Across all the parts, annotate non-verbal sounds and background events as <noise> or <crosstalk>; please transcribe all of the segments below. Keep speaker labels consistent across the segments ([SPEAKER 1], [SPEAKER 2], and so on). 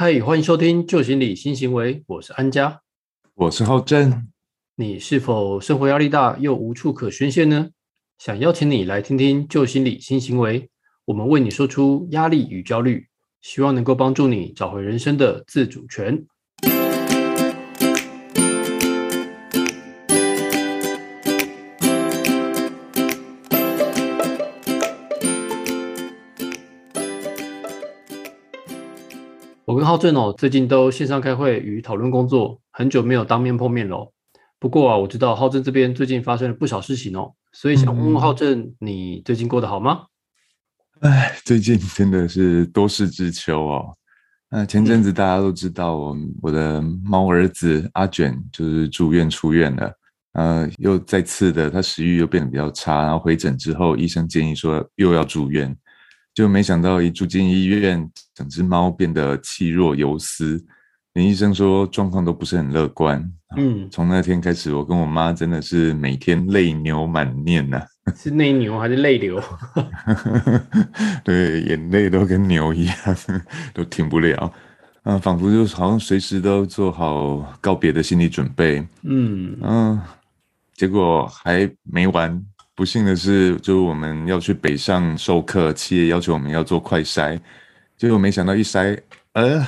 [SPEAKER 1] 嗨，欢迎收听旧心理新行为，我是安家。
[SPEAKER 2] 我是浩正。
[SPEAKER 1] 你是否生活压力大又无处可宣泄呢？想邀请你来听听旧心理新行为，我们为你说出压力与焦虑，希望能够帮助你找回人生的自主权。浩正哦，最近都线上开会与讨论工作，很久没有当面碰面喽。不过啊，我知道浩正这边最近发生了不少事情哦，所以想问问浩正，你最近过得好吗？
[SPEAKER 2] 哎，最近真的是多事之秋哦。那前阵子大家都知道，我我的猫儿子阿卷就是住院出院了，呃，又再次的他食欲又变得比较差，然后回诊之后，医生建议说又要住院。就没想到一住进医院，整只猫变得气若游丝，连医生说状况都不是很乐观。嗯，从那天开始，我跟我妈真的是每天泪流满面呐。
[SPEAKER 1] 是内牛还是泪流？<laughs>
[SPEAKER 2] 对，眼泪都跟牛一样，都停不了。嗯，仿佛就好像随时都做好告别的心理准备。嗯嗯，结果还没完。不幸的是，就是我们要去北上授课，企业要求我们要做快筛，结果没想到一筛，呃，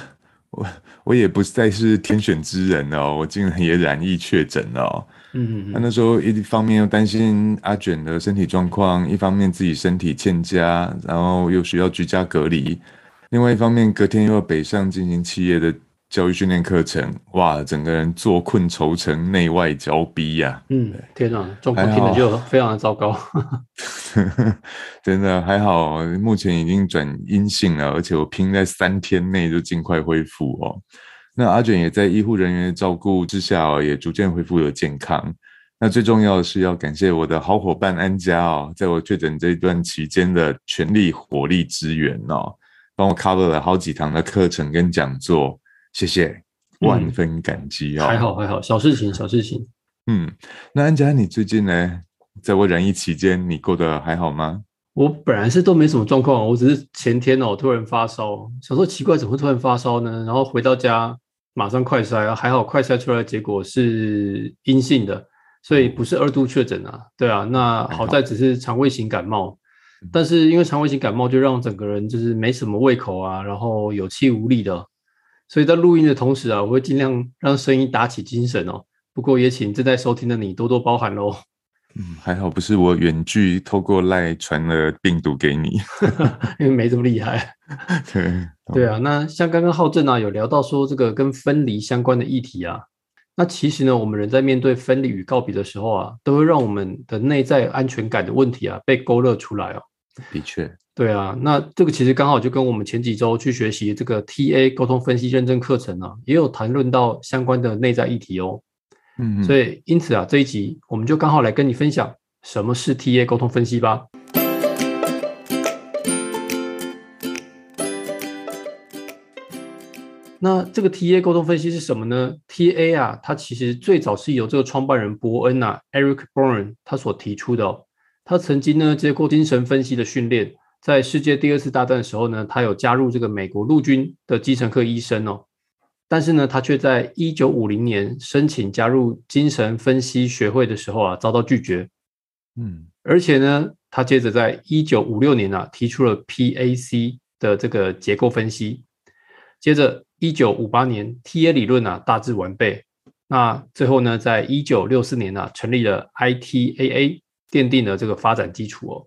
[SPEAKER 2] 我我也不再是天选之人哦，我竟然也染疫确诊了。嗯，那那时候一方面又担心阿卷的身体状况，一方面自己身体欠佳，然后又需要居家隔离，另外一方面隔天又要北上进行企业的。教育训练课程，哇，整个人坐困愁城，内外交逼呀！
[SPEAKER 1] 嗯，天哪，状况听着就非常的糟糕。<laughs>
[SPEAKER 2] 真的还好，目前已经转阴性了，而且我拼在三天内就尽快恢复哦。那阿卷也在医护人员的照顾之下，也逐渐恢复了健康。那最重要的是要感谢我的好伙伴安家哦，在我确诊这一段期间的全力火力支援哦，帮我 cover 了好几堂的课程跟讲座。谢谢，万分感激哦。
[SPEAKER 1] 还好还好，小事情小事情。
[SPEAKER 2] 嗯，那安佳，你最近呢？在我染疫期间，你过得还好吗？
[SPEAKER 1] 我本来是都没什么状况，我只是前天哦突然发烧，想说奇怪，怎么会突然发烧呢？然后回到家马上快筛，还好快筛出来结果是阴性的，所以不是二度确诊啊。对啊，那好在只是肠胃型感冒，但是因为肠胃型感冒就让整个人就是没什么胃口啊，然后有气无力的。所以在录音的同时啊，我会尽量让声音打起精神哦。不过也请正在收听的你多多包涵喽。
[SPEAKER 2] 嗯，还好不是我远距透过赖传了病毒给你，<laughs>
[SPEAKER 1] 因为没这么厉害。
[SPEAKER 2] 对
[SPEAKER 1] 对啊，那像刚刚浩正啊有聊到说这个跟分离相关的议题啊，那其实呢，我们人在面对分离与告别的时候啊，都会让我们的内在安全感的问题啊被勾勒出来哦。
[SPEAKER 2] 的确。
[SPEAKER 1] 对啊，那这个其实刚好就跟我们前几周去学习这个 TA 沟通分析认证课程啊，也有谈论到相关的内在议题哦。嗯，所以因此啊，这一集我们就刚好来跟你分享什么是 TA 沟通分析吧。那这个 TA 沟通分析是什么呢？TA 啊，它其实最早是由这个创办人伯恩啊，Eric Bourne 他所提出的哦。他曾经呢接过精神分析的训练。在世界第二次大战的时候呢，他有加入这个美国陆军的基层科医生哦，但是呢，他却在一九五零年申请加入精神分析学会的时候啊，遭到拒绝。嗯，而且呢，他接着在一九五六年啊，提出了 PAC 的这个结构分析。接着一九五八年 TA 理论啊大致完备。那最后呢，在一九六四年啊，成立了 ITAA，奠定了这个发展基础哦。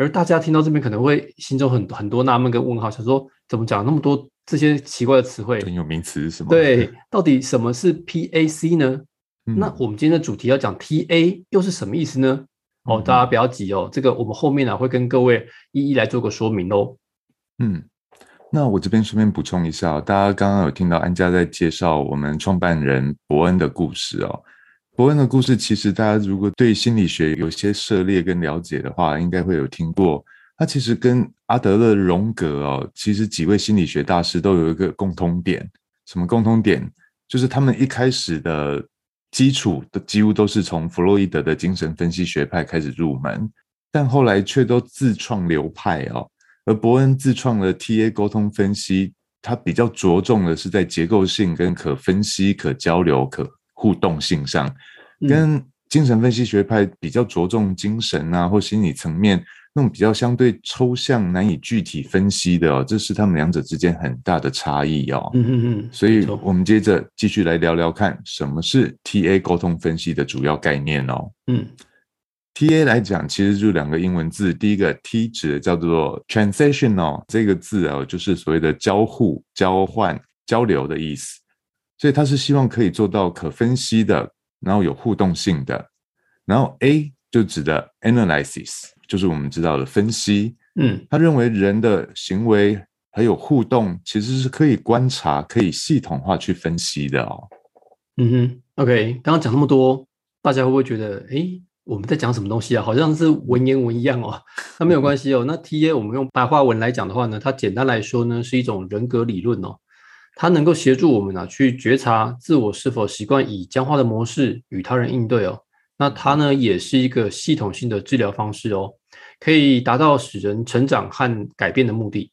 [SPEAKER 1] 而大家听到这边可能会心中很很多纳闷跟问号，想说怎么讲那么多这些奇怪的词汇？
[SPEAKER 2] 很有名词是吗？
[SPEAKER 1] 对，到底什么是 PAC 呢？那我们今天的主题要讲 TA 又是什么意思呢？哦，大家不要急哦，这个我们后面呢会跟各位一一来做个说明哦。
[SPEAKER 2] 嗯，那我这边顺便补充一下，大家刚刚有听到安家在介绍我们创办人伯恩的故事哦。伯恩的故事，其实大家如果对心理学有些涉猎跟了解的话，应该会有听过。他其实跟阿德勒、荣格哦，其实几位心理学大师都有一个共通点。什么共通点？就是他们一开始的基础的几乎都是从弗洛伊德的精神分析学派开始入门，但后来却都自创流派哦。而伯恩自创了 TA 沟通分析，它比较着重的是在结构性、跟可分析、可交流、可互动性上，跟精神分析学派比较着重精神啊或心理层面那种比较相对抽象、难以具体分析的哦，这是他们两者之间很大的差异哦。嗯嗯嗯。所以我们接着继续来聊聊看，什么是 TA 沟通分析的主要概念哦。嗯。T A 来讲，其实就两个英文字。第一个 T 指的叫做 transactional 这个字啊，就是所谓的交互、交换、交流的意思。所以他是希望可以做到可分析的，然后有互动性的。然后 A 就指的 analysis，就是我们知道的分析。嗯，他认为人的行为还有互动，其实是可以观察、可以系统化去分析的哦。
[SPEAKER 1] 嗯哼，OK，刚刚讲那么多，大家会不会觉得，哎？我们在讲什么东西啊？好像是文言文一样哦。<laughs> 那没有关系哦。那 T A 我们用白话文来讲的话呢，它简单来说呢是一种人格理论哦。它能够协助我们呢去觉察自我是否习惯以僵化的模式与他人应对哦。那它呢也是一个系统性的治疗方式哦，可以达到使人成长和改变的目的。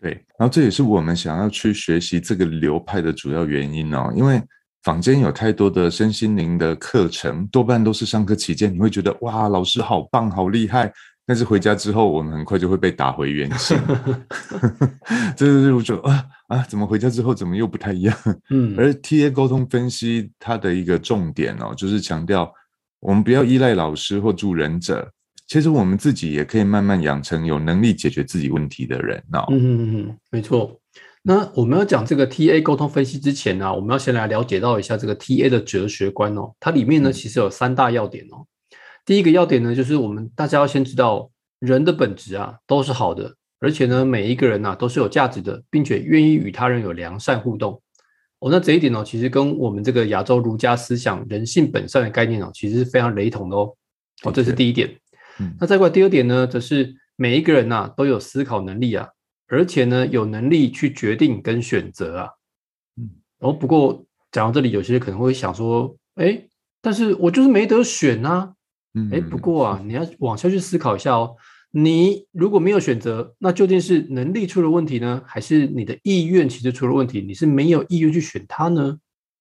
[SPEAKER 2] 对，然后这也是我们想要去学习这个流派的主要原因哦，因为。坊间有太多的身心灵的课程，多半都是上课期间，你会觉得哇，老师好棒，好厉害。但是回家之后，我们很快就会被打回原形。<laughs> 这是我觉得啊啊，怎么回家之后怎么又不太一样？嗯。而 T A 沟通分析它的一个重点哦，就是强调我们不要依赖老师或助人者，其实我们自己也可以慢慢养成有能力解决自己问题的人哦。
[SPEAKER 1] 嗯嗯嗯，没错。那我们要讲这个 T A 沟通分析之前呢，我们要先来了解到一下这个 T A 的哲学观哦。它里面呢其实有三大要点哦。第一个要点呢，就是我们大家要先知道人的本质啊都是好的，而且呢每一个人呐都是有价值的，并且愿意与他人有良善互动哦。那这一点呢，其实跟我们这个亚洲儒家思想人性本善的概念哦，其实是非常雷同的哦。哦，这是第一点。那再过来第二点呢，则是每一个人呐都有思考能力啊。而且呢，有能力去决定跟选择啊，嗯，哦，不过讲到这里，有些人可能会想说，哎，但是我就是没得选啊，嗯，哎，不过啊，你要往下去思考一下哦，你如果没有选择，那究竟是能力出了问题呢，还是你的意愿其实出了问题？你是没有意愿去选它呢？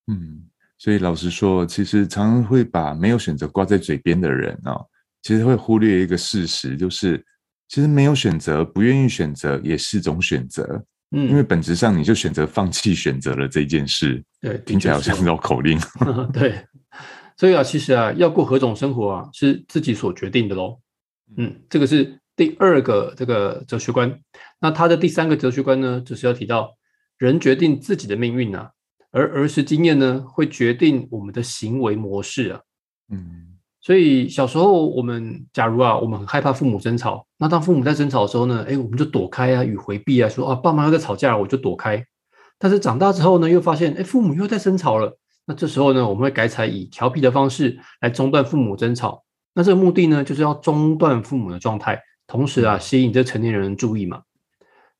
[SPEAKER 2] 嗯，所以老实说，其实常常会把没有选择挂在嘴边的人啊，其实会忽略一个事实，就是。其实没有选择，不愿意选择也是种选择，嗯，因为本质上你就选择放弃选择了这件事，
[SPEAKER 1] 对，
[SPEAKER 2] 听起来好像绕口令，<laughs>
[SPEAKER 1] 对，所以啊，其实啊，要过何种生活啊，是自己所决定的喽，嗯，这个是第二个这个哲学观，那他的第三个哲学观呢，就是要提到人决定自己的命运啊，而儿时经验呢，会决定我们的行为模式啊，嗯。所以小时候，我们假如啊，我们很害怕父母争吵，那当父母在争吵的时候呢，哎，我们就躲开啊，与回避啊，说啊，爸妈又在吵架了，我就躲开。但是长大之后呢，又发现，哎，父母又在争吵了，那这时候呢，我们会改采以调皮的方式来中断父母争吵。那这个目的呢，就是要中断父母的状态，同时啊，吸引这成年人的注意嘛。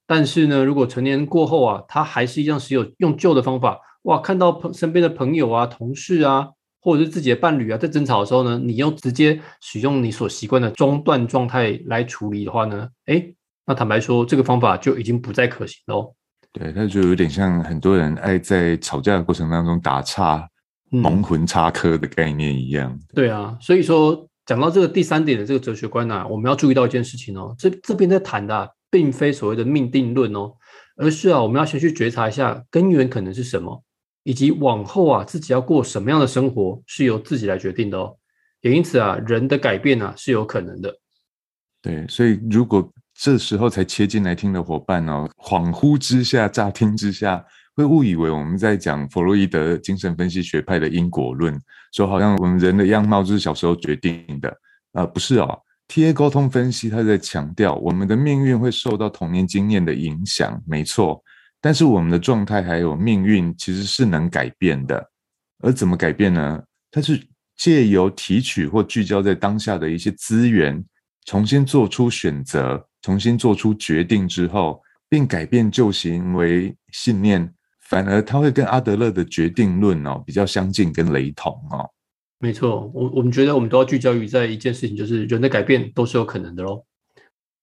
[SPEAKER 1] 但是呢，如果成年过后啊，他还是一样使用用旧的方法，哇，看到朋身边的朋友啊、同事啊。或者是自己的伴侣啊，在争吵的时候呢，你又直接使用你所习惯的中断状态来处理的话呢，哎，那坦白说，这个方法就已经不再可行喽。
[SPEAKER 2] 对，那就有点像很多人爱在吵架的过程当中打岔、蒙混插科的概念一样。
[SPEAKER 1] 对啊，所以说讲到这个第三点的这个哲学观呢，我们要注意到一件事情哦，这这边在谈的并非所谓的命定论哦，而是啊，我们要先去觉察一下根源可能是什么。以及往后啊，自己要过什么样的生活是由自己来决定的哦。也因此啊，人的改变呢是有可能的。
[SPEAKER 2] 对，所以如果这时候才切进来听的伙伴哦，恍惚之下、乍听之下，会误以为我们在讲弗洛伊德精神分析学派的因果论，说好像我们人的样貌就是小时候决定的啊，不是哦。T A 沟通分析，他在强调我们的命运会受到童年经验的影响，没错。但是我们的状态还有命运其实是能改变的，而怎么改变呢？它是借由提取或聚焦在当下的一些资源，重新做出选择，重新做出决定之后，并改变旧行为信念，反而它会跟阿德勒的决定论哦比较相近跟雷同哦。
[SPEAKER 1] 没错，我我们觉得我们都要聚焦于在一件事情，就是人的改变都是有可能的喽。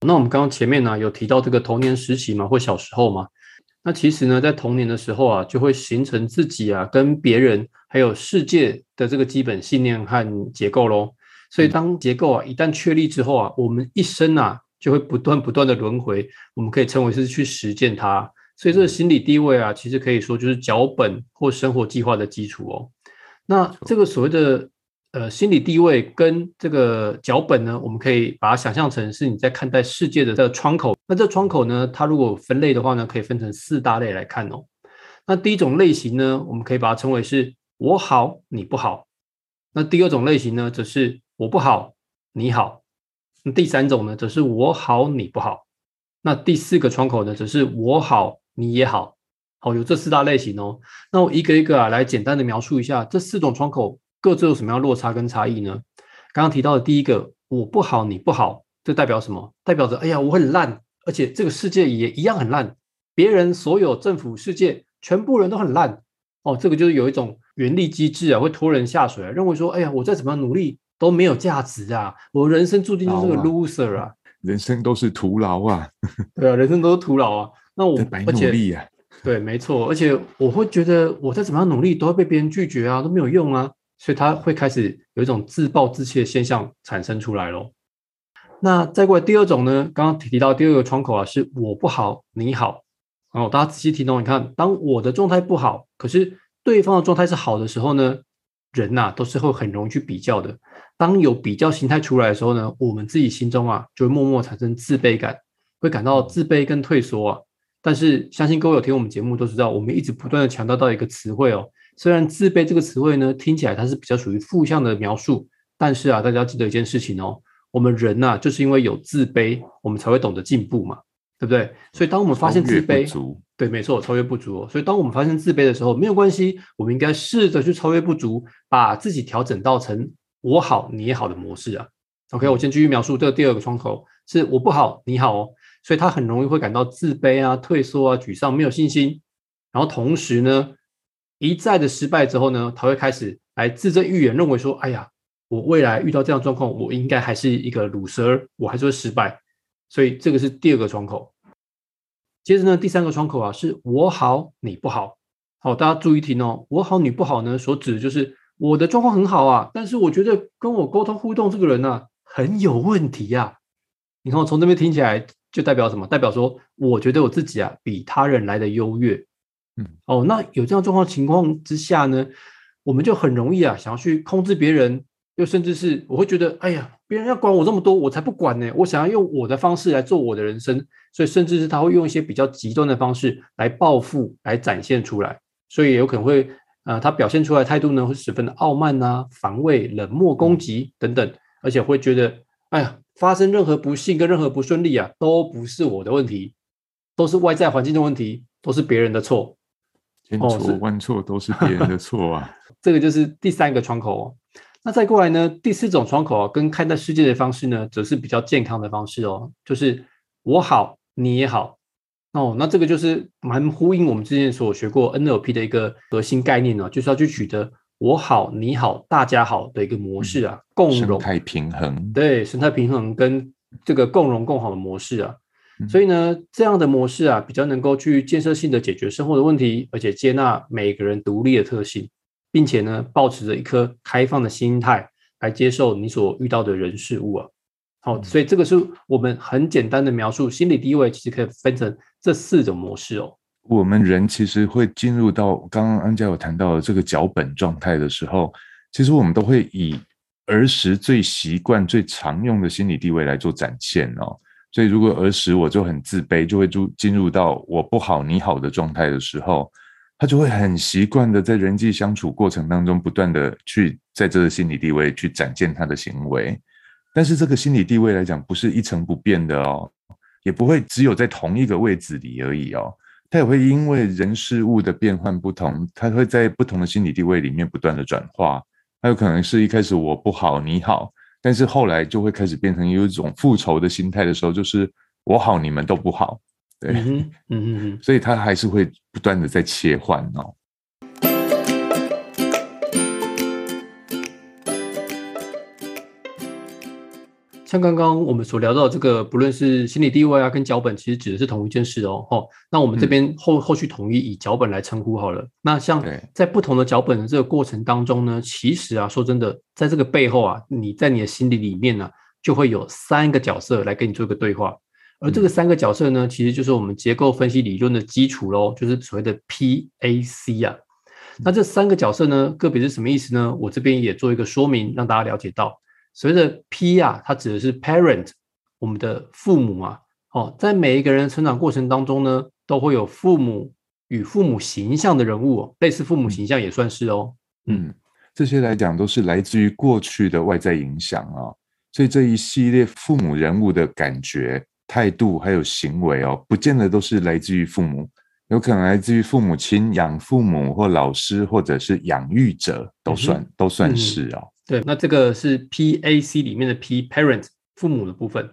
[SPEAKER 1] 那我们刚刚前面呢有提到这个童年时期嘛，或小时候嘛。那其实呢，在童年的时候啊，就会形成自己啊跟别人还有世界的这个基本信念和结构喽。所以当结构啊一旦确立之后啊，我们一生啊就会不断不断的轮回，我们可以称为是去实践它。所以这个心理地位啊，其实可以说就是脚本或生活计划的基础哦。那这个所谓的呃心理地位跟这个脚本呢，我们可以把它想象成是你在看待世界的这个窗口。那这窗口呢，它如果分类的话呢，可以分成四大类来看哦。那第一种类型呢，我们可以把它称为是我好你不好。那第二种类型呢，则是我不好你好。第三种呢，则是我好你不好。那第四个窗口呢，则是我好。你也好，好有这四大类型哦。那我一个一个啊来简单的描述一下这四种窗口各自有什么样落差跟差异呢？刚刚提到的第一个，我不好你不好，这代表什么？代表着哎呀我很烂，而且这个世界也一样很烂，别人所有政府世界全部人都很烂哦。这个就是有一种原力机制啊，会拖人下水，认为说哎呀我再怎么样努力都没有价值啊，我人生注定就是个 loser 啊，
[SPEAKER 2] 人生都是徒劳啊。
[SPEAKER 1] 对啊，人生都是徒劳啊。那我
[SPEAKER 2] 而且
[SPEAKER 1] 对，没错，而且我会觉得我再怎么样努力都会被别人拒绝啊，都没有用啊，所以他会开始有一种自暴自弃的现象产生出来咯。那再过来第二种呢，刚刚提到第二个窗口啊，是我不好你好，然哦，大家仔细听哦，你看，当我的状态不好，可是对方的状态是好的时候呢，人呐都是会很容易去比较的。当有比较心态出来的时候呢，我们自己心中啊就会默默产生自卑感，会感到自卑跟退缩啊。但是相信各位有听我们节目都知道，我们一直不断的强调到一个词汇哦。虽然自卑这个词汇呢听起来它是比较属于负向的描述，但是啊，大家要记得一件事情哦，我们人呐就是因为有自卑，我们才会懂得进步嘛，对不对？所以当我们发现自卑，对，没错，超越不足。所以当我们发现自卑的时候，没有关系，我们应该试着去超越不足，把自己调整到成我好你也好的模式啊。OK，我先继续描述这第二个窗口，是我不好你好哦。所以他很容易会感到自卑啊、退缩啊、沮丧、没有信心，然后同时呢，一再的失败之后呢，他会开始来自证预言，认为说：“哎呀，我未来遇到这样状况，我应该还是一个鲁蛇，我还是会失败。”所以这个是第二个窗口。接着呢，第三个窗口啊，是我好你不好。好，大家注意听哦，我好你不好呢，所指的就是我的状况很好啊，但是我觉得跟我沟通互动这个人呢，很有问题呀。你看我从这边听起来。就代表什么？代表说，我觉得我自己啊，比他人来的优越。嗯，哦，那有这样状况情况之下呢，我们就很容易啊，想要去控制别人，又甚至是我会觉得，哎呀，别人要管我这么多，我才不管呢。我想要用我的方式来做我的人生，所以甚至是他会用一些比较极端的方式来报复，来展现出来。所以有可能会，呃，他表现出来态度呢，会十分的傲慢啊、防卫、冷漠、攻击等等，而且会觉得，哎呀。发生任何不幸跟任何不顺利啊，都不是我的问题，都是外在环境的问题，都是别人的错。
[SPEAKER 2] 千错万错都是别人的错啊！<laughs>
[SPEAKER 1] 这个就是第三个窗口。哦。那再过来呢，第四种窗口啊，跟看待世界的方式呢，则是比较健康的方式哦，就是我好你也好哦。那这个就是蛮呼应我们之前所学过 NLP 的一个核心概念哦，就是要去取得。我好，你好，大家好的一个模式啊，共荣
[SPEAKER 2] 生态平衡，
[SPEAKER 1] 对生态平衡跟这个共荣共好的模式啊，所以呢，这样的模式啊，比较能够去建设性的解决生活的问题，而且接纳每个人独立的特性，并且呢，保持着一颗开放的心态来接受你所遇到的人事物啊。好，所以这个是我们很简单的描述心理地位，其实可以分成这四种模式哦。
[SPEAKER 2] 我们人其实会进入到刚刚安家有谈到的这个脚本状态的时候，其实我们都会以儿时最习惯、最常用的心理地位来做展现哦。所以，如果儿时我就很自卑，就会入进入到我不好你好的状态的时候，他就会很习惯的在人际相处过程当中，不断的去在这个心理地位去展现他的行为。但是，这个心理地位来讲，不是一成不变的哦，也不会只有在同一个位置里而已哦。它也会因为人事物的变换不同，它会在不同的心理地位里面不断的转化。他有可能是一开始我不好你好，但是后来就会开始变成有一种复仇的心态的时候，就是我好你们都不好，对，嗯嗯嗯，所以它还是会不断的在切换哦。
[SPEAKER 1] 像刚刚我们所聊到这个，不论是心理地位啊，跟脚本其实指的是同一件事哦。哦，那我们这边后后续统一以脚本来称呼好了。那像在不同的脚本的这个过程当中呢，其实啊，说真的，在这个背后啊，你在你的心理里面呢，就会有三个角色来跟你做一个对话。而这个三个角色呢，其实就是我们结构分析理论的基础喽，就是所谓的 PAC 啊。那这三个角色呢，个别是什么意思呢？我这边也做一个说明，让大家了解到。所谓的 P 啊，它指的是 parent，我们的父母啊。哦，在每一个人成长过程当中呢，都会有父母与父母形象的人物，类似父母形象也算是哦。
[SPEAKER 2] 嗯，这些来讲都是来自于过去的外在影响啊。所以这一系列父母人物的感觉、态度还有行为哦，不见得都是来自于父母，有可能来自于父母亲、养父母或老师，或者是养育者，都算都算是哦。
[SPEAKER 1] 对，那这个是 P A C 里面的 P parent 父母的部分。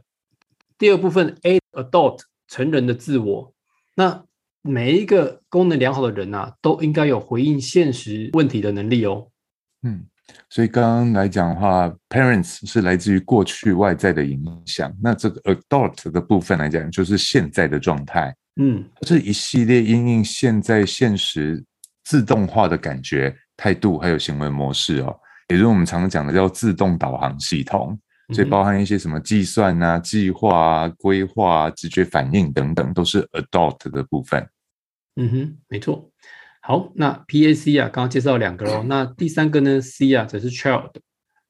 [SPEAKER 1] 第二部分 A adult 成人的自我。那每一个功能良好的人呐，都应该有回应现实问题的能力哦。
[SPEAKER 2] 嗯，所以刚刚来讲的话，parents 是来自于过去外在的影响。那这个 adult 的部分来讲，就是现在的状态。嗯，这一系列因应现在现实自动化的感觉、态度还有行为模式哦。也就是我们常常讲的叫自动导航系统，所以包含一些什么计算啊、计划啊、规划啊、直觉反应等等，都是 adult 的部分。
[SPEAKER 1] 嗯哼，没错。好，那 PAC 啊，刚刚介绍两个喽。那第三个呢？C 啊，则是 child，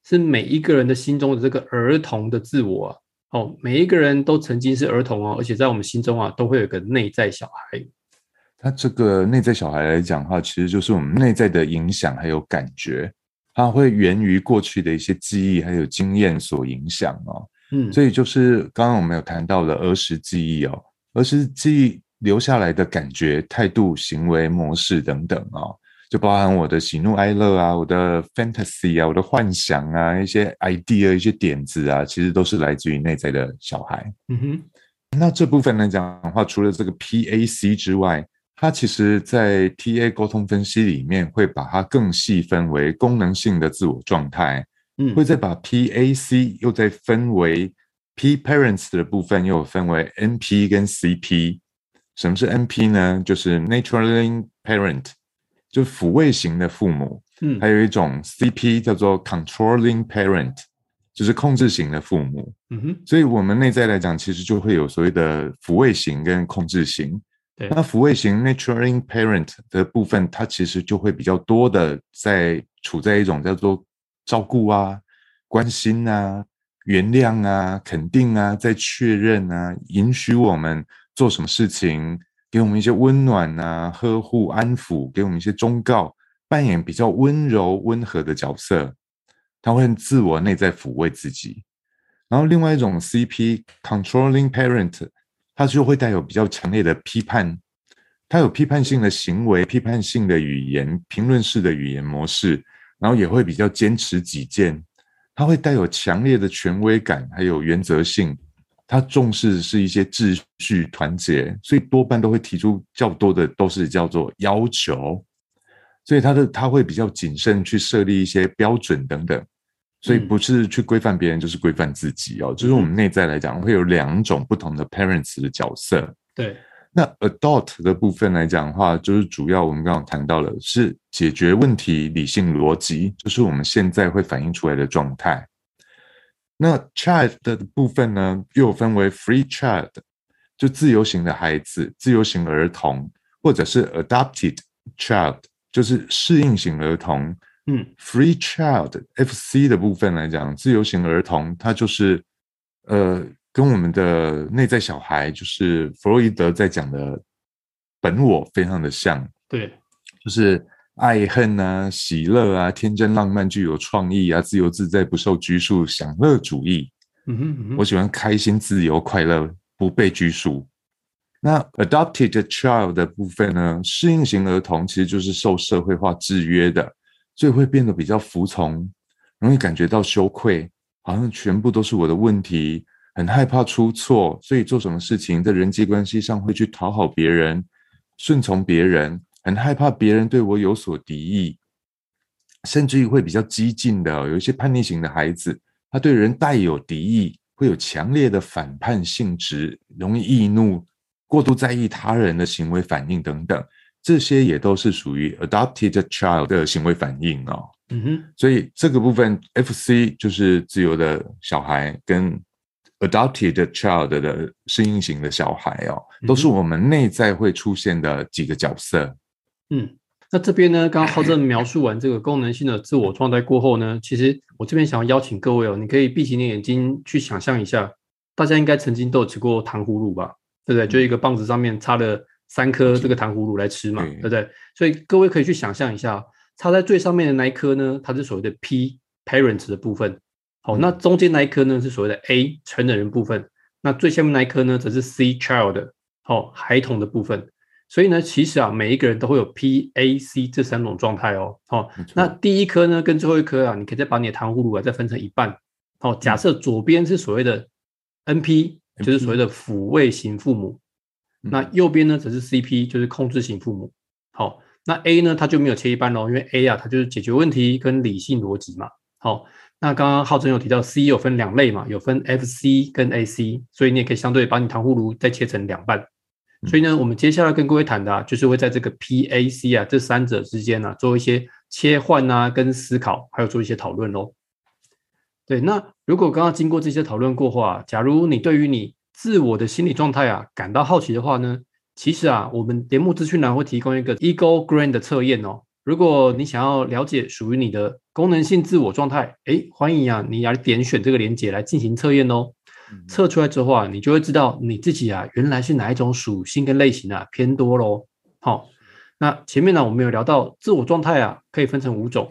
[SPEAKER 1] 是每一个人的心中的这个儿童的自我啊。哦，每一个人都曾经是儿童哦，而且在我们心中啊，都会有个内在小孩。
[SPEAKER 2] 他这个内在小孩来讲的话，其实就是我们内在的影响还有感觉。它会源于过去的一些记忆还有经验所影响哦，嗯，所以就是刚刚我们有谈到的儿时记忆哦，儿时记忆留下来的感觉、态度、行为模式等等哦，就包含我的喜怒哀乐啊，我的 fantasy 啊，我的幻想啊，一些 idea、一些点子啊，其实都是来自于内在的小孩。嗯哼，那这部分来讲的话，除了这个 PAC 之外。它其实，在 TA 沟通分析里面，会把它更细分为功能性的自我状态，嗯，会再把 PAC 又再分为 P parents 的部分，又分为 NP 跟 CP。什么是 NP 呢？就是 Nurturing Parent，就抚慰型的父母，嗯，还有一种 CP 叫做 Controlling Parent，就是控制型的父母，嗯哼。所以我们内在来讲，其实就会有所谓的抚慰型跟控制型。那抚慰型 nurturing parent 的部分，它其实就会比较多的在处在一种叫做照顾啊、关心啊、原谅啊、肯定啊、在确认啊、允许我们做什么事情，给我们一些温暖啊、呵护、安抚，给我们一些忠告，扮演比较温柔、温和的角色，他会自我内在抚慰自己。然后另外一种 CP controlling parent。他就会带有比较强烈的批判，他有批判性的行为、批判性的语言、评论式的语言模式，然后也会比较坚持己见。他会带有强烈的权威感，还有原则性。他重视是一些秩序、团结，所以多半都会提出较多的都是叫做要求。所以他的他会比较谨慎去设立一些标准等等。所以不是去规范别人，就是规范自己哦。就是我们内在来讲，会有两种不同的 parents 的角色。
[SPEAKER 1] 对，
[SPEAKER 2] 那 adult 的部分来讲的话，就是主要我们刚刚谈到了是解决问题、理性逻辑，就是我们现在会反映出来的状态。那 child 的部分呢，又分为 free child，就自由型的孩子、自由型儿童，或者是 adopted child，就是适应型儿童。嗯，free child F C 的部分来讲，自由型儿童，他就是呃，跟我们的内在小孩，就是弗洛伊德在讲的本我非常的像。
[SPEAKER 1] 对，
[SPEAKER 2] 就是爱恨啊，喜乐啊，天真浪漫，具有创意啊，自由自在，不受拘束，享乐主义。嗯哼，我喜欢开心、自由、快乐，不被拘束。那 adopted child 的部分呢，适应型儿童其实就是受社会化制约的。所以会变得比较服从，容易感觉到羞愧，好像全部都是我的问题，很害怕出错，所以做什么事情在人际关系上会去讨好别人，顺从别人，很害怕别人对我有所敌意，甚至于会比较激进的，有一些叛逆型的孩子，他对人带有敌意，会有强烈的反叛性质，容易易怒，过度在意他人的行为反应等等，这些也都是属于 adopted child 的行为反应哦。嗯哼，所以这个部分 F C 就是自由的小孩跟 adopted child 的适应型的小孩哦，都是我们内在会出现的几个角色。
[SPEAKER 1] 嗯。那这边呢，刚刚浩正描述完这个功能性的自我状态过后呢，其实我这边想要邀请各位哦，你可以闭起你眼睛去想象一下，大家应该曾经都有吃过糖葫芦吧，对不对？就一个棒子上面插了三颗这个糖葫芦来吃嘛，对不对？所以各位可以去想象一下，插在最上面的那一颗呢，它是所谓的 P parents 的部分，好，那中间那一颗呢是所谓的 A 成人部分，那最下面那一颗呢则是 C child，哦，孩童的部分。所以呢，其实啊，每一个人都会有 P、A、C 这三种状态哦。好，那第一颗呢，跟最后一颗啊，你可以再把你的糖葫芦啊再分成一半。好，假设左边是所谓的 NP，就是所谓的抚慰型父母，那右边呢则是 CP，就是控制型父母。好，那 A 呢，它就没有切一半喽，因为 A 啊，它就是解决问题跟理性逻辑嘛。好，那刚刚浩真有提到 C 有分两类嘛，有分 FC 跟 AC，所以你也可以相对把你糖葫芦再切成两半。所以呢，我们接下来跟各位谈的，啊，就是会在这个 P、A、C 啊这三者之间呢，做一些切换啊，跟思考，还有做一些讨论喽。对，那如果刚刚经过这些讨论过后啊，假如你对于你自我的心理状态啊感到好奇的话呢，其实啊，我们节目资讯栏会提供一个 Ego Grand 的测验哦。如果你想要了解属于你的功能性自我状态，哎，欢迎啊，你来点选这个链接来进行测验哦。测出来之后啊，你就会知道你自己啊，原来是哪一种属性跟类型啊偏多喽。好，那前面呢，我们有聊到自我状态啊，可以分成五种，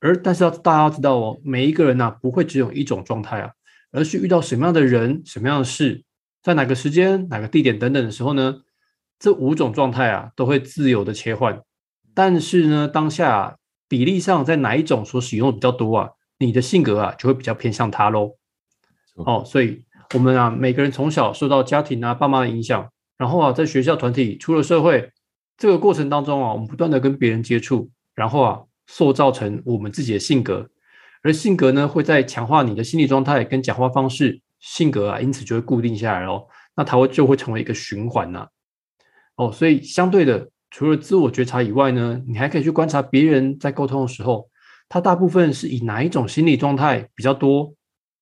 [SPEAKER 1] 而但是要大家要知道哦，每一个人呢不会只有一种状态啊，而是遇到什么样的人、什么样的事，在哪个时间、哪个地点等等的时候呢，这五种状态啊都会自由的切换。但是呢，当下比例上在哪一种所使用的比较多啊，你的性格啊就会比较偏向它喽。哦，所以我们啊，每个人从小受到家庭啊、爸妈的影响，然后啊，在学校、团体、出了社会这个过程当中啊，我们不断的跟别人接触，然后啊，塑造成我们自己的性格，而性格呢，会在强化你的心理状态跟讲话方式，性格啊，因此就会固定下来哦。那它会就会成为一个循环呐。哦，所以相对的，除了自我觉察以外呢，你还可以去观察别人在沟通的时候，他大部分是以哪一种心理状态比较多。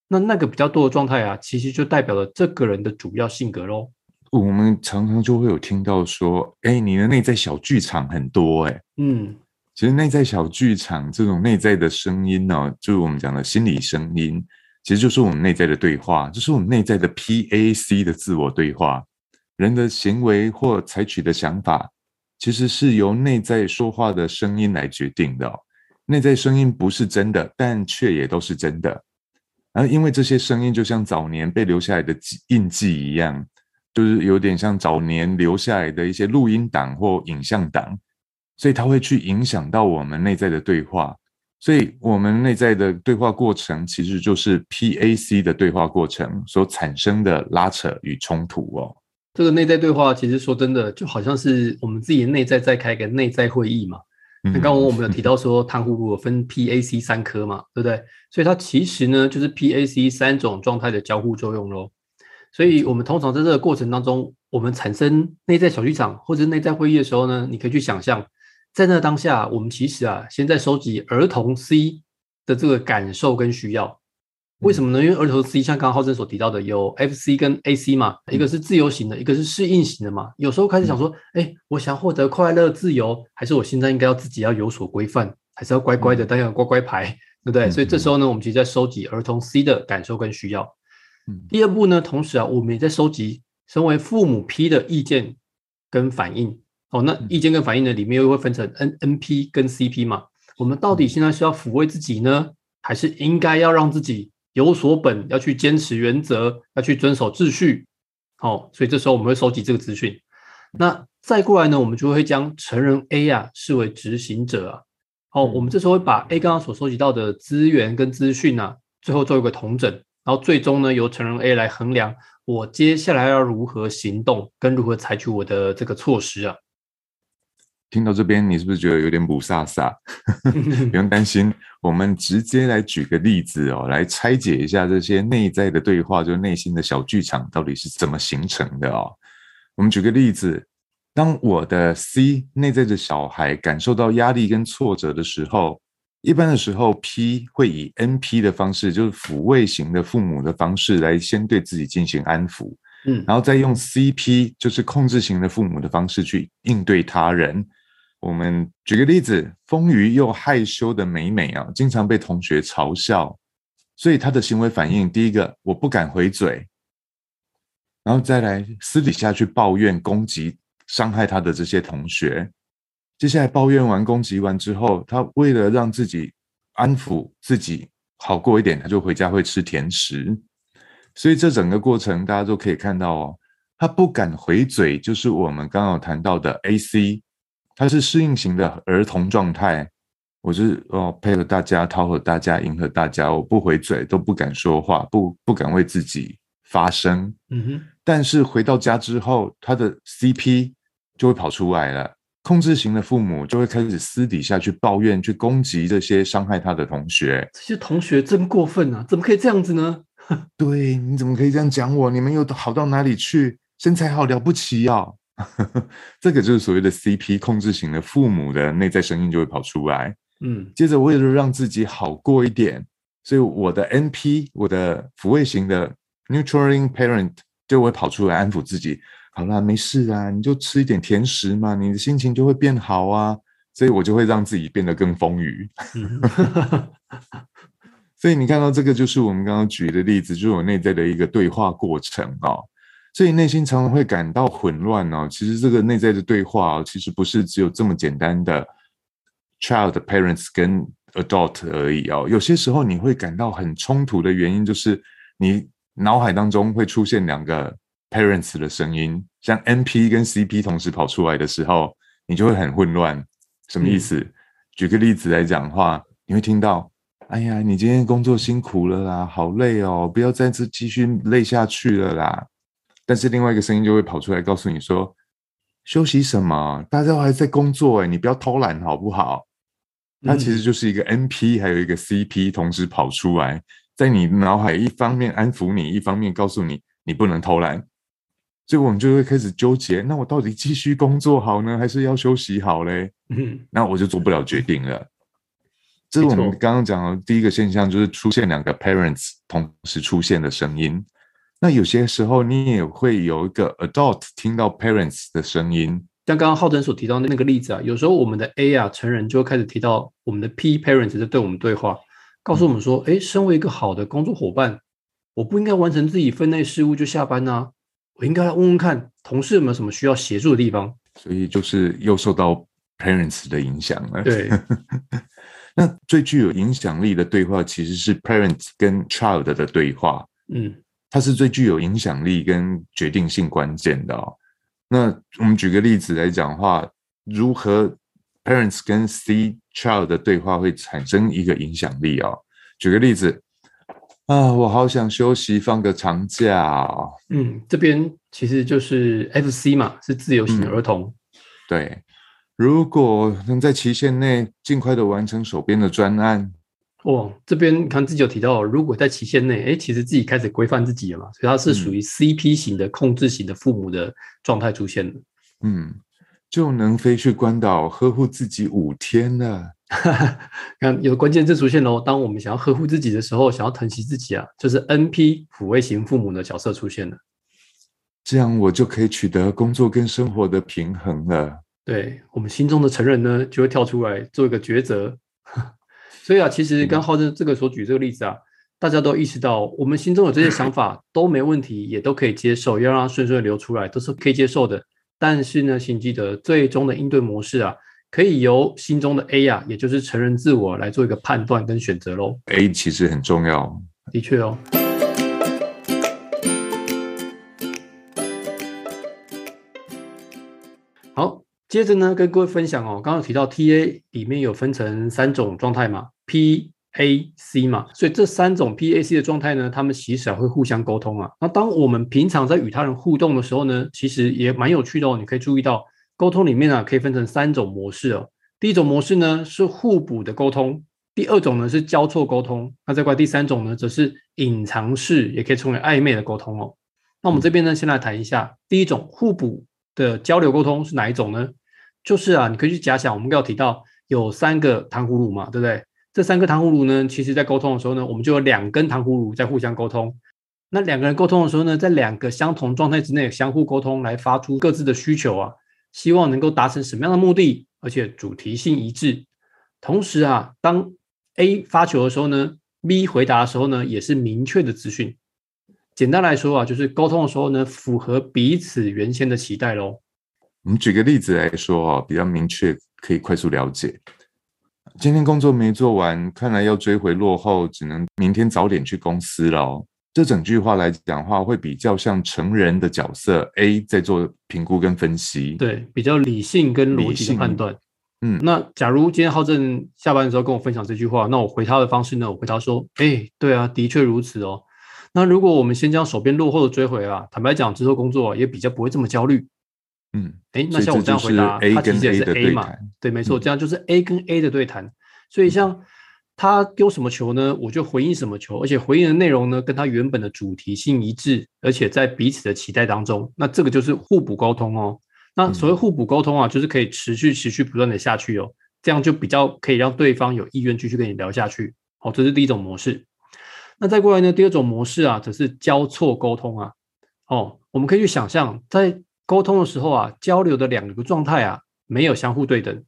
[SPEAKER 1] 那那个比较多的状态啊，其实就代表了这个人的主要性格喽。
[SPEAKER 2] 我们常常就会有听到说，哎，你的内在小剧场很多，哎，嗯，其实内在小剧场这种内在的声音呢，就是我们讲的心理声音，其实就是我们内在的对话，就是我们内在的 PAC 的自我对话。人的行为或采取的想法，其实是由内在说话的声音来决定的。内在声音不是真的，但却也都是真的。而因为这些声音就像早年被留下来的印记一样，就是有点像早年留下来的一些录音档或影像档，所以它会去影响到我们内在的对话。所以我们内在的对话过程其实就是 PAC 的对话过程所产生的拉扯与冲突哦。
[SPEAKER 1] 这个内在对话其实说真的，就好像是我们自己的内在在开个内在会议嘛。那刚刚我们有 <laughs> 提到说，糖葫芦分 P、A、C 三科嘛，对不对？所以它其实呢，就是 P、A、C 三种状态的交互作用喽。所以我们通常在这个过程当中，我们产生内在小剧场或者内在会议的时候呢，你可以去想象，在那当下，我们其实啊，现在收集儿童 C 的这个感受跟需要。为什么呢？因为儿童 C 像刚刚浩正所提到的，有 F C 跟 A C 嘛，一个是自由型的，一个是适应型的嘛。有时候开始想说，哎，我想获得快乐自由，还是我现在应该要自己要有所规范，还是要乖乖的当个乖乖牌，对不对？所以这时候呢，我们其实在收集儿童 C 的感受跟需要。第二步呢，同时啊，我们也在收集身为父母 P 的意见跟反应。哦，那意见跟反应呢，里面又会分成 N N P 跟 C P 嘛。我们到底现在是要抚慰自己呢，还是应该要让自己？有所本，要去坚持原则，要去遵守秩序。哦，所以这时候我们会收集这个资讯。那再过来呢，我们就会将成人 A 啊视为执行者啊。好，我们这时候会把 A 刚刚所收集到的资源跟资讯啊，最后做一个统整，然后最终呢由成人 A 来衡量我接下来要如何行动，跟如何采取我的这个措施啊。
[SPEAKER 2] 听到这边，你是不是觉得有点不飒飒？<laughs> 不用担心，我们直接来举个例子哦，来拆解一下这些内在的对话，就内心的小剧场到底是怎么形成的哦。我们举个例子，当我的 C 内在的小孩感受到压力跟挫折的时候，一般的时候 P 会以 NP 的方式，就是抚慰型的父母的方式来先对自己进行安抚，嗯，然后再用 CP，就是控制型的父母的方式去应对他人。我们举个例子，丰腴又害羞的美美啊，经常被同学嘲笑，所以她的行为反应，第一个我不敢回嘴，然后再来私底下去抱怨、攻击、伤害她的这些同学。接下来抱怨完、攻击完之后，她为了让自己安抚自己好过一点，她就回家会吃甜食。所以这整个过程大家都可以看到哦，她不敢回嘴，就是我们刚刚谈到的 AC。他是适应型的儿童状态，我是哦配合大家，讨好大家，迎合大家，我不回嘴，都不敢说话，不不敢为自己发声。嗯哼。但是回到家之后，他的 CP 就会跑出来了，控制型的父母就会开始私底下去抱怨，去攻击这些伤害他的同学。
[SPEAKER 1] 这些同学真过分啊！怎么可以这样子呢？
[SPEAKER 2] 对，你怎么可以这样讲我？你们又好到哪里去？身材好了不起啊！<laughs> 这个就是所谓的 CP 控制型的父母的内在声音就会跑出来，嗯，接着为了让自己好过一点，所以我的 NP 我的抚慰型的 Nurturing Parent 就会跑出来安抚自己，好啦，没事啊，你就吃一点甜食嘛，你的心情就会变好啊，所以我就会让自己变得更丰腴。<laughs> 所以你看到这个就是我们刚刚举的例子，就是我内在的一个对话过程啊。所以内心常常会感到混乱哦。其实这个内在的对话，其实不是只有这么简单的 child parents 跟 adult 而已哦。有些时候你会感到很冲突的原因，就是你脑海当中会出现两个 parents 的声音，像 NP 跟 CP 同时跑出来的时候，你就会很混乱。什么意思？举个例子来讲话，你会听到：“哎呀，你今天工作辛苦了啦，好累哦，不要再次继续累下去了啦。”但是另外一个声音就会跑出来告诉你说：“休息什么？大家都还在工作哎，你不要偷懒好不好？”它其实就是一个 NP 还有一个 CP 同时跑出来，在你脑海一方面安抚你，一方面告诉你你不能偷懒。所以我们就会开始纠结：那我到底继续工作好呢，还是要休息好嘞？嗯，那我就做不了决定了。这是我们刚刚讲的第一个现象，就是出现两个 parents 同时出现的声音。那有些时候，你也会有一个 adult 听到 parents 的声音，
[SPEAKER 1] 像刚刚浩真所提到的那个例子啊，有时候我们的 A 啊成人就会开始提到我们的 P parents 在对我们对话，告诉我们说：，哎，身为一个好的工作伙伴，我不应该完成自己分内事务就下班呐，我应该来问问看同事有没有什么需要协助的地方。
[SPEAKER 2] 所以就是又受到 parents 的影响了。
[SPEAKER 1] 对，<laughs>
[SPEAKER 2] 那最具有影响力的对话其实是 parents 跟 child 的对话。嗯。它是最具有影响力跟决定性关键的哦。那我们举个例子来讲话，如何 parents 跟 C child 的对话会产生一个影响力哦？举个例子啊，我好想休息，放个长假。
[SPEAKER 1] 嗯，这边其实就是 FC 嘛，是自由型儿童。
[SPEAKER 2] 对，如果能在期限内尽快的完成手边的专案。
[SPEAKER 1] 哦，这边看自己有提到，如果在期限内，哎，其实自己开始规范自己了嘛，所以他是属于 CP 型的控制型的父母的状态出现了。
[SPEAKER 2] 嗯，就能飞去关岛呵护自己五天了。<laughs>
[SPEAKER 1] 看有关键字出现喽，当我们想要呵护自己的时候，想要疼惜自己啊，就是 NP 抚慰型父母的角色出现了。
[SPEAKER 2] 这样我就可以取得工作跟生活的平衡了。
[SPEAKER 1] 对我们心中的成人呢，就会跳出来做一个抉择。所以啊，其实刚浩正这个所举这个例子啊，大家都意识到，我们心中有这些想法都没问题，也都可以接受，要让它顺顺流出来，都是可以接受的。但是呢，请记得最终的应对模式啊，可以由心中的 A 啊，也就是成人自我来做一个判断跟选择喽。
[SPEAKER 2] A 其实很重要，
[SPEAKER 1] 的确哦。好，接着呢，跟各位分享哦，刚刚提到 TA 里面有分成三种状态嘛。P A C 嘛，所以这三种 P A C 的状态呢，他们其实会互相沟通啊。那当我们平常在与他人互动的时候呢，其实也蛮有趣的哦。你可以注意到，沟通里面啊，可以分成三种模式哦。第一种模式呢是互补的沟通，第二种呢是交错沟通，那再过来第三种呢则是隐藏式，也可以称为暧昧的沟通哦。那我们这边呢，先来谈一下第一种互补的交流沟通是哪一种呢？就是啊，你可以去假想，我们要提到有三个糖葫芦嘛，对不对？这三个糖葫芦呢，其实在沟通的时候呢，我们就有两根糖葫芦在互相沟通。那两个人沟通的时候呢，在两个相同状态之内相互沟通，来发出各自的需求啊，希望能够达成什么样的目的，而且主题性一致。同时啊，当 A 发球的时候呢，B 回答的时候呢，也是明确的资讯。简单来说啊，就是沟通的时候呢，符合彼此原先的期待喽。
[SPEAKER 2] 我们举个例子来说啊，比较明确，可以快速了解。今天工作没做完，看来要追回落后，只能明天早点去公司了。这整句话来讲话，会比较像成人的角色 A 在做评估跟分析，
[SPEAKER 1] 对，比较理性跟逻辑的判断。嗯，那假如今天浩正下班的时候跟我分享这句话，那我回他的方式呢？我回他说：“哎，对啊，的确如此哦。那如果我们先将手边落后的追回啊，坦白讲，之后工作也比较不会这么焦虑。”嗯，哎，那像我这样回答，他其实也是 A 嘛？对，没错，这样就是 A 跟 A 的对谈。所以像。他丢什么球呢？我就回应什么球，而且回应的内容呢，跟他原本的主题性一致，而且在彼此的期待当中，那这个就是互补沟通哦。那所谓互补沟通啊，就是可以持续、持续不断的下去哦，这样就比较可以让对方有意愿继续跟你聊下去。好，这是第一种模式。那再过来呢，第二种模式啊，则是交错沟通啊。哦，我们可以去想象，在沟通的时候啊，交流的两个状态啊，没有相互对等。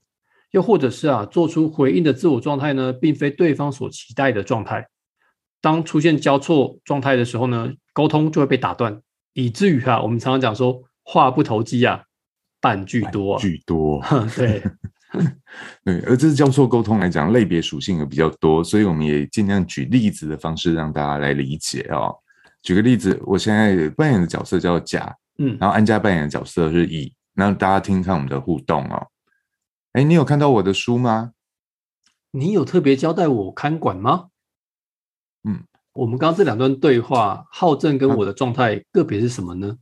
[SPEAKER 1] 又或者是啊，做出回应的自我状态呢，并非对方所期待的状态。当出现交错状态的时候呢，沟通就会被打断，以至于啊，我们常常讲说话不投机啊，半句多。
[SPEAKER 2] 句多，<laughs>
[SPEAKER 1] 对 <laughs>
[SPEAKER 2] 对。而这是交错沟通来讲，类别属性也比较多，所以我们也尽量举例子的方式让大家来理解哦。举个例子，我现在扮演的角色叫甲，嗯，然后安家扮演的角色是乙，那大家听看我们的互动哦。哎，你有看到我的书吗？
[SPEAKER 1] 你有特别交代我看管吗？嗯，我们刚刚这两段对话，浩正跟我的状态个别是什么呢？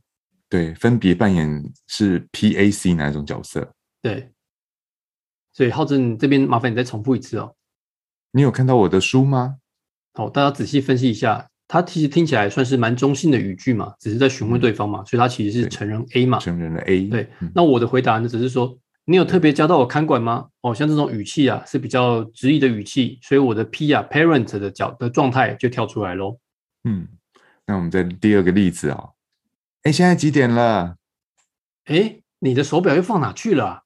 [SPEAKER 2] 对，分别扮演是 P、A、C 哪一种角色？
[SPEAKER 1] 对，所以浩正这边麻烦你再重复一次哦。
[SPEAKER 2] 你有看到我的书吗？
[SPEAKER 1] 好，大家仔细分析一下，他其实听起来算是蛮中性的语句嘛，只是在询问对方嘛，所以他其实是成人 A 嘛，
[SPEAKER 2] 成人的 A。
[SPEAKER 1] 对，那我的回答呢，只是说。你有特别交到我看管吗？哦，像这种语气啊，是比较直译的语气，所以我的 P 啊，parent 的角的状态就跳出来喽。
[SPEAKER 2] 嗯，那我们再第二个例子啊，哎，现在几点了？
[SPEAKER 1] 哎，你的手表又放哪去了？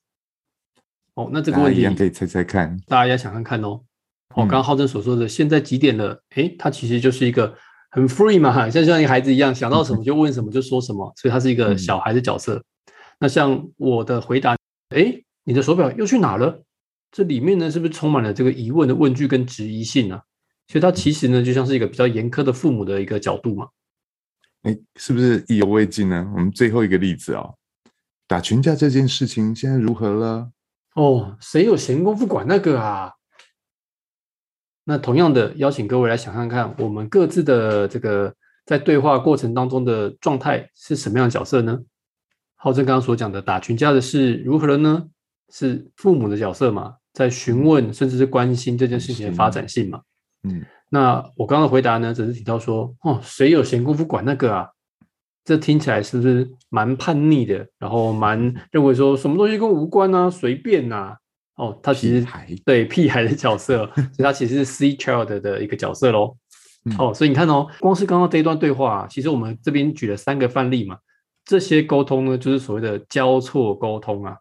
[SPEAKER 1] 哦，那这个问题
[SPEAKER 2] 可以猜猜看，
[SPEAKER 1] 大家要想看看哦。哦，刚刚浩正所说的现在几点了？哎，它其实就是一个很 free 嘛，像像一个孩子一样，想到什么 <laughs> 就问什么就说什么，所以他是一个小孩的角色。那像我的回答。哎，你的手表又去哪了？这里面呢，是不是充满了这个疑问的问句跟质疑性啊？所以它其实呢，就像是一个比较严苛的父母的一个角度嘛。
[SPEAKER 2] 哎，是不是意犹未尽呢？我们最后一个例子啊，打群架这件事情现在如何了？
[SPEAKER 1] 哦，谁有闲工夫管那个啊？那同样的，邀请各位来想看看，我们各自的这个在对话过程当中的状态是什么样的角色呢？浩正刚刚所讲的打群架的是如何了呢？是父母的角色嘛，在询问甚至是关心这件事情的发展性嘛。嗯，那我刚刚的回答呢，只是提到说，哦，谁有闲工夫管那个啊？这听起来是不是蛮叛逆的？然后蛮认为说什么东西跟我无关啊，随便呐。哦，他其实对屁孩的角色，所以他其实是 C child 的一个角色喽。哦，所以你看哦，光是刚刚这一段对话，其实我们这边举了三个范例嘛。这些沟通呢，就是所谓的交错沟通啊。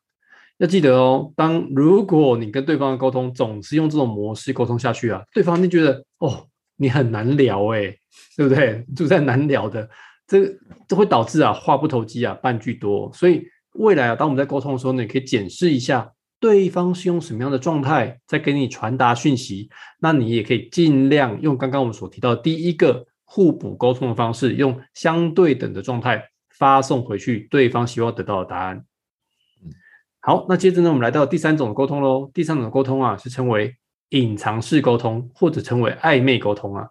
[SPEAKER 1] 要记得哦，当如果你跟对方的沟通总是用这种模式沟通下去啊，对方就觉得哦，你很难聊哎，对不对？就在难聊的，这这会导致啊话不投机啊，半句多。所以未来啊，当我们在沟通的时候呢，你可以检视一下对方是用什么样的状态在给你传达讯息，那你也可以尽量用刚刚我们所提到的第一个互补沟通的方式，用相对等的状态。发送回去对方希望得到的答案。好，那接着呢，我们来到第三种沟通喽。第三种沟通啊，是称为隐藏式沟通，或者称为暧昧沟通啊。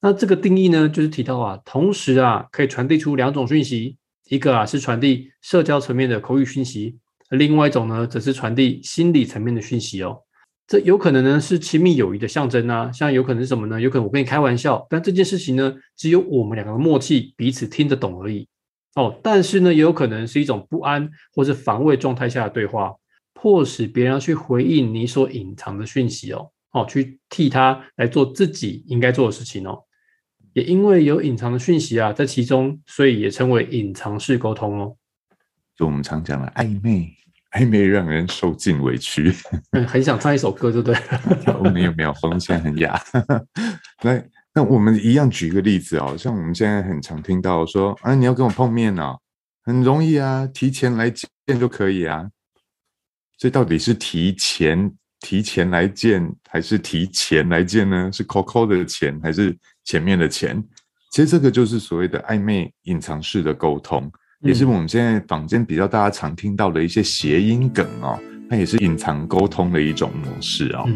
[SPEAKER 1] 那这个定义呢，就是提到啊，同时啊，可以传递出两种讯息，一个啊是传递社交层面的口语讯息，另外一种呢，则是传递心理层面的讯息哦。这有可能呢是亲密友谊的象征啊，像有可能是什么呢？有可能我跟你开玩笑，但这件事情呢，只有我们两个的默契，彼此听得懂而已哦。但是呢，也有可能是一种不安或是防卫状态下的对话，迫使别人去回应你所隐藏的讯息哦，哦，去替他来做自己应该做的事情哦。也因为有隐藏的讯息啊，在其中，所以也称为隐藏式沟通哦。
[SPEAKER 2] 就我们常讲的暧昧。暧昧让人受尽委屈，<laughs>
[SPEAKER 1] 很想唱一首歌，对不对？
[SPEAKER 2] 没有没有，喉咙现在很哑。那那我们一样举一个例子哦，像我们现在很常听到说啊，你要跟我碰面哦，很容易啊，提前来见就可以啊。这到底是提前提前来见，还是提前来见呢？是 COCO 的钱，还是前面的钱？其实这个就是所谓的暧昧隐藏式的沟通。也是我们现在坊间比较大家常听到的一些谐音梗哦，它也是隐藏沟通的一种模式哦。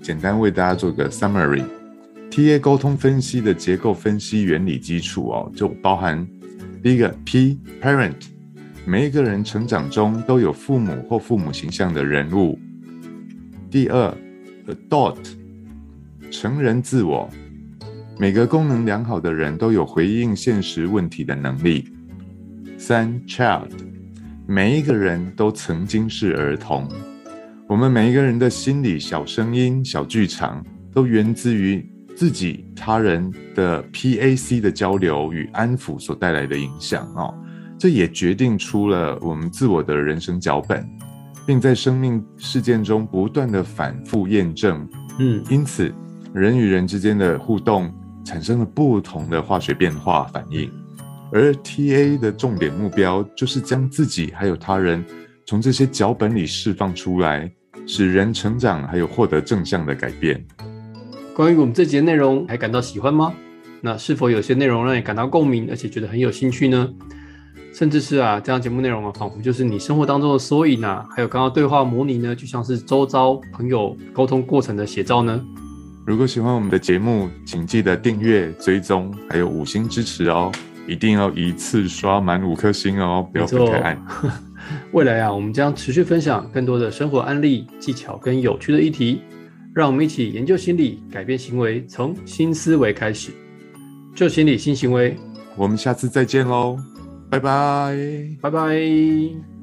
[SPEAKER 2] 简单为大家做个 summary，TA 沟通分析的结构分析原理基础哦，就包含第一个 P parent，每一个人成长中都有父母或父母形象的人物；第二 adult，成人自我。每个功能良好的人都有回应现实问题的能力。三，child，每一个人都曾经是儿童。我们每一个人的心理小声音、小剧场，都源自于自己、他人的 PAC 的交流与安抚所带来的影响哦。这也决定出了我们自我的人生脚本，并在生命事件中不断的反复验证。嗯，因此人与人之间的互动。产生了不同的化学变化反应，而 TA 的重点目标就是将自己还有他人从这些脚本里释放出来，使人成长，还有获得正向的改变。
[SPEAKER 1] 关于我们这节内容，还感到喜欢吗？那是否有些内容让你感到共鸣，而且觉得很有兴趣呢？甚至是啊，这样节目内容啊，仿佛就是你生活当中的缩影啊，还有刚刚对话模拟呢，就像是周遭朋友沟通过程的写照呢？
[SPEAKER 2] 如果喜欢我们的节目，请记得订阅、追踪，还有五星支持哦！一定要一次刷满五颗星哦，不要分开按。<laughs>
[SPEAKER 1] 未来啊，我们将持续分享更多的生活案例、技巧跟有趣的议题，让我们一起研究心理，改变行为，从新思维开始，旧心理新行为。
[SPEAKER 2] 我们下次再见喽，拜拜，
[SPEAKER 1] 拜拜。